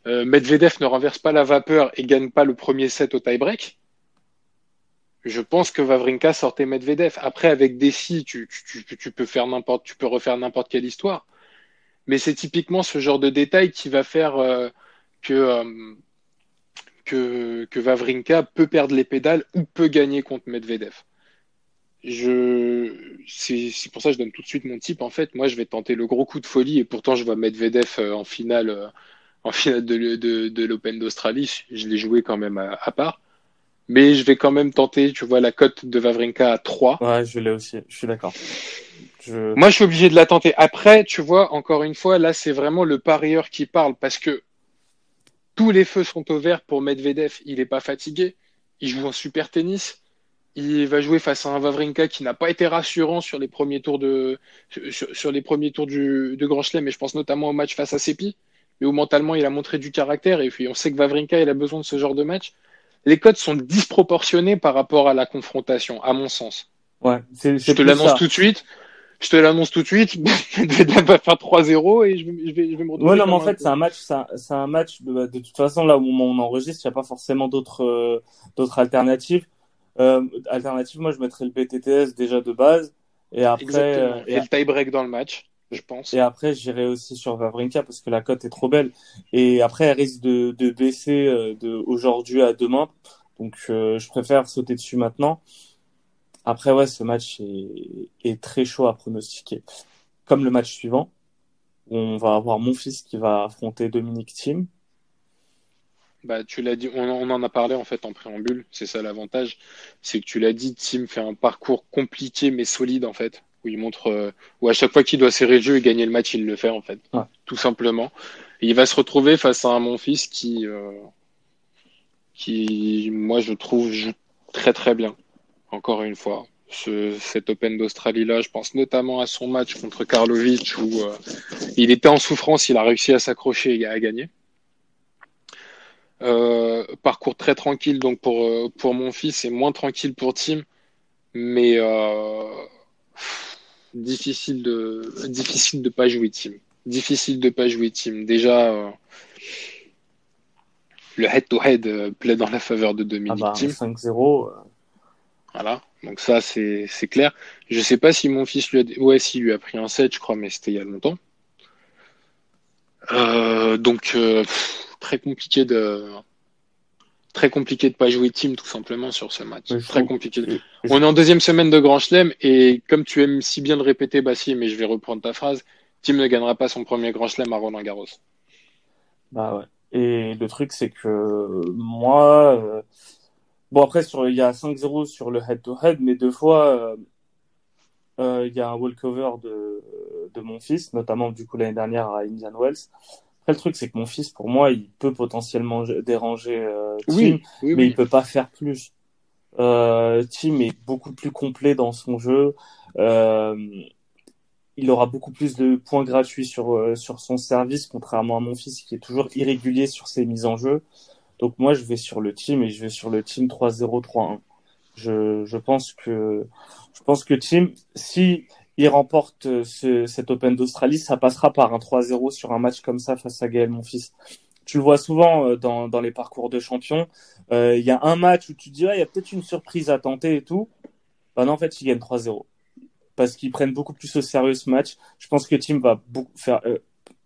euh, Medvedev ne renverse pas la vapeur et gagne pas le premier set au tie-break, je pense que Vavrinka sortait Medvedev. Après, avec Dessy, tu, tu, tu, tu peux faire n'importe, tu peux refaire n'importe quelle histoire. Mais c'est typiquement ce genre de détail qui va faire euh, que, euh, que, que Vavrinka peut perdre les pédales ou peut gagner contre Medvedev. Je, c'est, pour ça que je donne tout de suite mon type. En fait, moi, je vais tenter le gros coup de folie et pourtant, je vois Medvedev euh, en finale, en finale de, de, l'Open d'Australie. Je l'ai joué quand même à, à part. Mais je vais quand même tenter, tu vois, la cote de Vavrinka à 3. Ouais, je l'ai aussi, je suis d'accord. Je... Moi, je suis obligé de la tenter. Après, tu vois, encore une fois, là, c'est vraiment le parieur qui parle parce que tous les feux sont au vert pour Medvedev. Il n'est pas fatigué. Il joue un super tennis. Il va jouer face à un Vavrinka qui n'a pas été rassurant sur les premiers tours de sur, sur les premiers tours du, de Grand Chelem. Et je pense notamment au match face à Sepi, mais où mentalement il a montré du caractère. Et puis on sait que Vavrinka il a besoin de ce genre de match les codes sont disproportionnés par rapport à la confrontation, à mon sens. Ouais, c'est, je te l'annonce tout de suite. Je te l'annonce tout de suite. Medvedev va faire 3-0 et je vais, je vais, je vais me retrouver. Ouais, non, mais en fait, c'est un match, c'est un, match de, de, toute façon, là, où on enregistre, il n'y a pas forcément d'autres, euh, d'autres alternatives. Euh, alternatives, moi, je mettrais le BTTS déjà de base. Et après. Euh, et, et le tie-break dans le match je pense. Et après, j'irai aussi sur Vavrinka parce que la cote est trop belle. Et après, elle risque de, de baisser de aujourd'hui à demain. Donc, euh, je préfère sauter dessus maintenant. Après, ouais, ce match est, est, très chaud à pronostiquer. Comme le match suivant, où on va avoir mon fils qui va affronter Dominique Thiem. Bah, tu l'as dit, on, on en a parlé en fait en préambule. C'est ça l'avantage, c'est que tu l'as dit, Tim fait un parcours compliqué mais solide en fait, où il montre, euh, où à chaque fois qu'il doit serrer le jeu et gagner le match, il le fait en fait, Ouais. tout simplement. Et il va se retrouver face à un Monfils qui, euh, qui, moi je trouve joue très très bien. Encore une fois, ce, cet Open d'Australie là, je pense notamment à son match contre Karlovic où euh, il était en souffrance, il a réussi à s'accrocher et à gagner. Euh, parcours très tranquille donc pour euh, pour mon fils et moins tranquille pour Tim, mais euh, difficile de difficile de pas jouer Tim, difficile de pas jouer Tim. Déjà le head to head plaît dans la faveur de Ah Dominique bah, Thiem. 5-0. Voilà, donc ça c'est c'est clair. Je sais pas si mon fils lui a ouais s'il lui a pris un 7, je crois, mais c'était il y a longtemps. Euh, donc euh, pff, très compliqué de très compliqué de pas jouer team tout simplement sur ce match. Très trouve- compliqué. On est en deuxième semaine de Grand Chelem et comme tu aimes si bien le répéter, Bassi, mais je vais reprendre ta phrase, Tim ne gagnera pas son premier Grand Chelem à Roland Garros. Bah ouais. Et le truc, c'est que moi, euh, bon après sur il y a 5-0 sur le head-to-head, mais deux fois euh, euh, il y a un walkover de de mon fils, notamment du coup l'année dernière à Indian Wells. Après le truc, c'est que mon fils, pour moi, il peut potentiellement déranger euh, Tim, Oui, oui, mais oui. il peut pas faire plus. Euh, Tim est beaucoup plus complet dans son jeu. Euh, il aura beaucoup plus de points gratuits sur, sur son service, contrairement à mon fils qui est toujours irrégulier sur ses mises en jeu. Donc moi, je vais sur le team et je vais sur le team 3-0, 3-1. Je, je pense que, je pense que Tim, si remporte euh, ce, cet Open d'Australie, ça passera par un 3-0 sur un match comme ça face à Gaël, mon fils. Tu le vois souvent euh, dans, dans les parcours de champions. Euh, Il y a un match où tu te dis, ah, il y a peut-être une surprise à tenter et tout. Bah non, en fait, ils gagnent 3-0 parce qu'ils prennent beaucoup plus au sérieux ce match. Je pense que Tim va beaucoup faire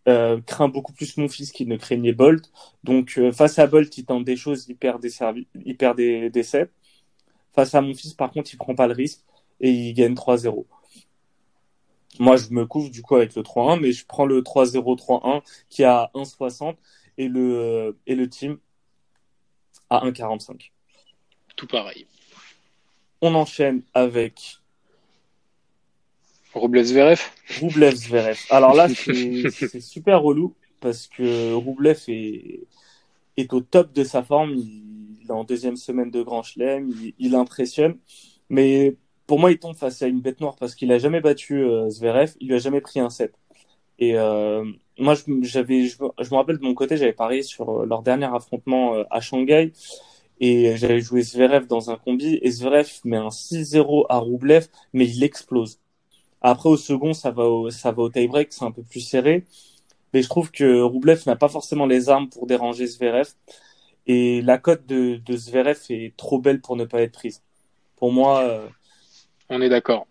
euh, craint beaucoup plus mon fils qu'il ne craignait Bolt. Donc euh, face à Bolt, il tente des choses, il perd des il perd des des sets. Face à mon fils, par contre, il prend pas le risque et il gagne 3-0. Moi, je me couvre du coup avec le 3-1, mais je prends le 3-0 3-1 qui est à 1,60 et le et le team à 1,45. Tout pareil. On enchaîne avec Robles Zverev Roublev Zverev. Alors là, c'est super relou parce que Roublev est, est au top de sa forme. Il, il est en deuxième semaine de Grand Chelem. Il, il impressionne. Mais pour moi, il tombe face à une bête noire parce qu'il a jamais battu euh, Zverev. Il lui a jamais pris un set. Et euh, moi, je, j'avais, je, me- je me rappelle de mon côté, j'avais parié sur euh, leur dernier affrontement à Shanghai. Et j'avais joué Zverev dans un combi. Et Zverev met un 6-0 à Roublev, mais il explose. Après, au second, ça va au, ça va au tie-break, c'est un peu plus serré. Mais je trouve que Roublev n'a pas forcément les armes pour déranger Zverev. Et la cote de, de Zverev est trop belle pour ne pas être prise. Pour moi, euh, On est d'accord.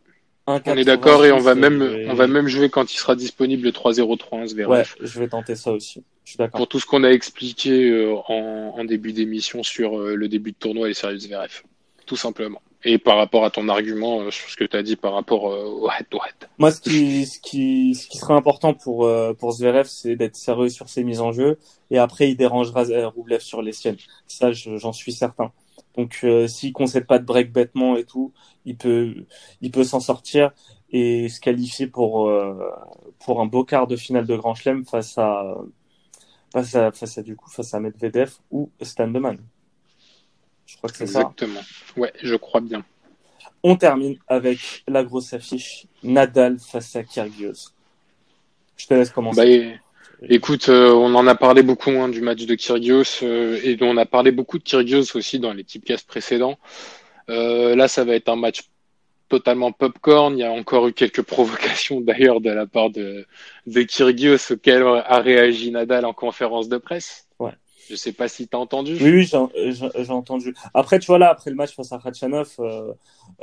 On est d'accord et on va 86, même euh, on va même jouer quand il sera disponible le 3-0-3-1 Zverev. Ouais, je vais tenter ça aussi. Je suis d'accord. Pour tout ce qu'on a expliqué euh, en, en début d'émission sur le début de tournoi et les sérieux Zverev. Tout simplement. Et par rapport à ton argument euh, sur ce que tu as dit par rapport euh, au head-to-head. Moi, ce qui, ce qui, ce qui sera important pour, euh, pour Zverev, c'est d'être sérieux sur ses mises en jeu. Et après, il dérangera Roublev sur les siennes. Ça, je- j'en suis certain. Donc, euh, s'il concède pas de break bêtement et tout, il peut, il peut s'en sortir et se qualifier pour, euh, pour un beau quart de finale de Grand Chelem face à, face à, face à, du coup, face à Medvedev ou Standeman. Je crois que c'est ça. Exactement. Ouais, je crois bien. On termine avec la grosse affiche Nadal face à Kyrgios. Je te laisse commencer. Bah, écoute, euh, on en a parlé beaucoup hein, du match de Kyrgios euh, et on a parlé beaucoup de Kyrgios aussi dans les tipcasts précédents. Euh, là, ça va être un match totalement popcorn. Il y a encore eu quelques provocations d'ailleurs de la part de, de Kyrgios auxquelles a réagi Nadal en conférence de presse. Je sais pas si tu as entendu. Oui, oui, j'ai entendu. Après, tu vois, là, après le match face à Khachanov, euh,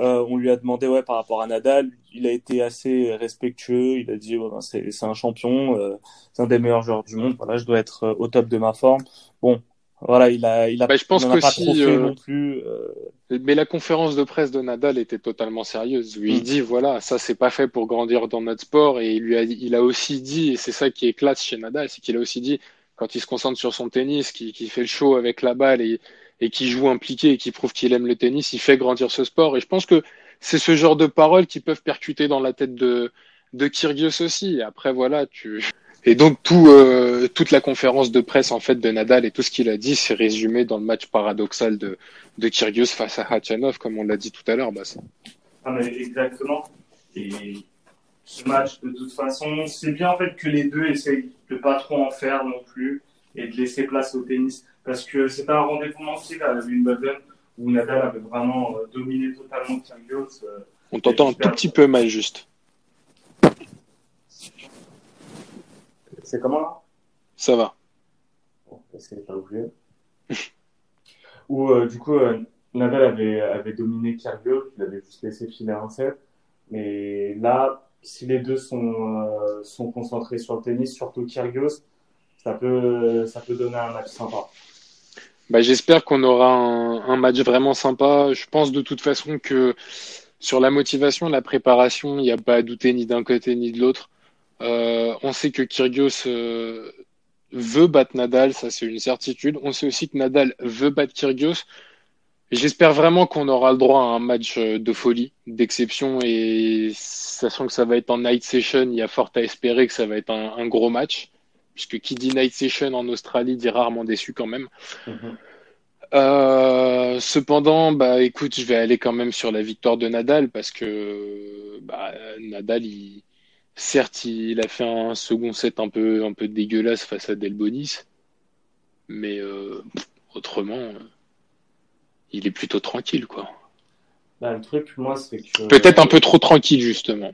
euh, on lui a demandé, ouais, par rapport à Nadal, il a été assez respectueux. Il a dit, ouais, ben, c'est un champion, euh, c'est un des meilleurs joueurs du monde. Voilà, je dois être au top de ma forme. Bon, voilà, il a, il a, Bah, je pense a pas trop fait non plus. Mais la conférence de presse de Nadal était totalement sérieuse. Il Mm. dit voilà, ça c'est pas fait pour grandir dans notre sport. Et il lui a, il a aussi dit, et c'est ça qui éclate chez Nadal, c'est qu'il a aussi dit quand il se concentre sur son tennis, qui, fait le show avec la balle et, qui joue impliqué et qui prouve qu'il aime le tennis, il fait grandir ce sport. Et je pense que c'est ce genre de paroles qui peuvent percuter dans la tête de, de Kyrgios aussi. Après, voilà. Et donc euh, toute la conférence de presse en fait de Nadal et tout ce qu'il a dit, c'est résumé dans le match paradoxal de, de Kyrgios face à Khachanov, comme on l'a dit tout à l'heure. Ah, exactement. Ce match, de toute façon, c'est bien en fait que les deux essayent de pas trop en faire non plus et de laisser place au tennis, parce que c'est un rendez-vous manqué à Wimbledon où Nadal avait vraiment euh, dominé totalement Kyrgios. Euh, on t'entend un tout petit peu mal juste. C'est comment là? Ça va. Bon, pas. Où euh, du coup, euh, Nadal avait, avait dominé Kyrgios, il avait juste laissé filer un set. Mais là, si les deux sont, euh, sont concentrés sur le tennis, surtout Kyrgios, ça peut, ça peut donner un match sympa. Bah, J'espère qu'on aura un, match vraiment sympa. Je pense de toute façon que sur la motivation, la préparation, il n'y a pas à douter ni d'un côté ni de l'autre. Euh, on sait que Kyrgios euh, veut battre Nadal, ça c'est une certitude. On sait aussi que Nadal veut battre Kyrgios. J'espère vraiment qu'on aura le droit à un match euh, de folie, d'exception, et sachant que ça va être en night session, il y a fort à espérer que ça va être un, un gros match, puisque qui dit night session en Australie dit rarement déçu quand même. Mm -hmm. euh, cependant, bah écoute, je vais aller quand même sur la victoire de Nadal parce que bah, Nadal, il, certes, il a fait un second set un peu, un peu dégueulasse face à Delbonis, mais euh, autrement il est plutôt tranquille, quoi. Bah, le truc, moi, c'est que. Peut-être un peu trop tranquille, justement.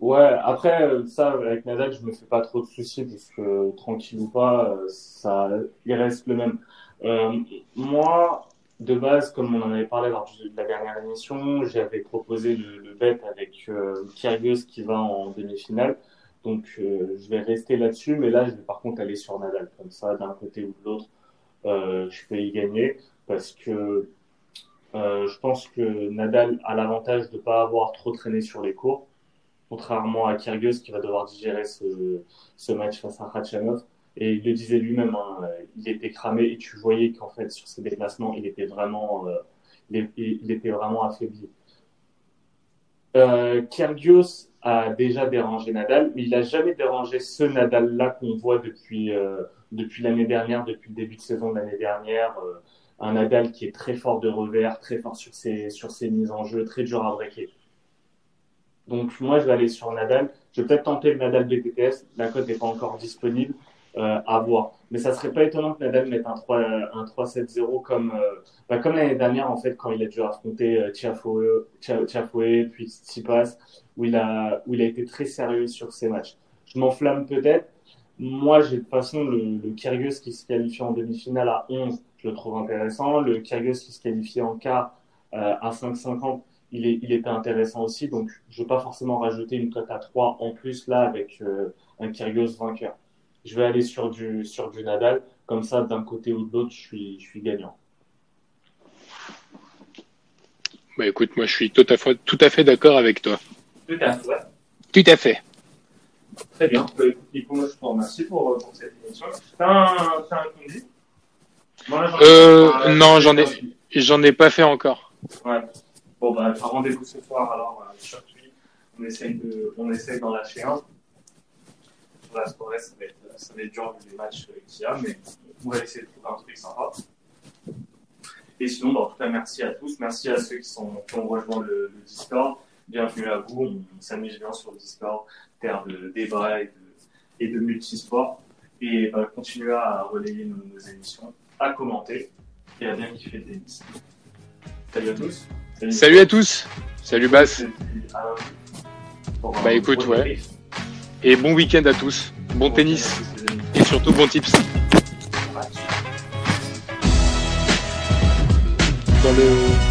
Ouais, après, ça, avec Nadal, je me fais pas trop de soucis, parce que tranquille ou pas, ça, il reste le même. Euh, moi, de base, comme on en avait parlé lors de la dernière émission, j'avais proposé le, le bet avec euh, Kyrgios qui va en demi-finale. Donc, euh, je vais rester là-dessus, mais là, je vais par contre aller sur Nadal. Comme ça, d'un côté ou de l'autre, euh, je peux y gagner parce que euh, je pense que Nadal a l'avantage de ne pas avoir trop traîné sur les cours, contrairement à Kyrgios qui va devoir digérer ce, ce match face à Khachanov. Et il le disait lui-même, hein, il était cramé et tu voyais qu'en fait sur ses déplacements, il était vraiment, euh, il, était vraiment affaibli. Euh, Kyrgios a déjà dérangé Nadal, mais il n'a jamais dérangé ce Nadal-là qu'on voit depuis euh, depuis l'année dernière, depuis le début de saison de l'année dernière. Un Nadal qui est très fort de revers, très fort sur ses, sur ses mises en jeu, très dur à breaker. Donc moi, je vais aller sur Nadal. Je vais peut-être tenter le Nadal BTTS. La cote n'est pas encore disponible. Euh, à voir. Mais ça serait pas étonnant que Nadal mette un 3, un 3-7-0 comme, euh, bah, comme l'année dernière, en fait, quand il a dû affronter euh, Tiafoe, puis Tsipas, où il a, où il a été très sérieux sur ses matchs. Je m'enflamme peut-être. Moi, j'ai de toute façon le, le Kyrgios qui se qualifie en demi-finale à 11, je le trouve intéressant. Le Kyrgios qui se qualifie en quart euh, à 5,50, il, est, il était intéressant aussi. Donc, je ne veux pas forcément rajouter une cote à 3 en plus là avec euh, un Kyrgios vainqueur. Je vais aller sur du, sur du Nadal. Comme ça, d'un côté ou de l'autre, je suis, je suis gagnant. Bah écoute, moi je suis tout à fait, tout à fait d'accord avec toi. Tout à fait. Tout à fait. Très bien. Bah, écoute, Nico, je te remercie pour, pour cette émission. T'as un, un conduit euh, non, j'en ai, j'en ai pas fait encore. Ouais. Bon, bah, rendez-vous ce soir, alors, euh. On essaye de, on essaye d'en lâcher un. Pour la soirée, ça va être, ça va être dur vu les matchs qu'il y a, mais on va essayer de trouver un truc sympa. Et sinon, bah, en tout cas, merci à tous. Merci à ceux qui, sont, qui ont rejoint le, le Discord. Bienvenue à vous. On, on s'amuse bien sur le Discord, terre de débat et de, et de multisport. Et bah, continuez à relayer nos, nos émissions à commenter et à bien kiffer. Salut à tous. Salut, Salut à tous. Salut Bass. Bah écoute, ouais. Et bon week-end à tous. Bon, bon tennis. Et surtout bon tips. Dans le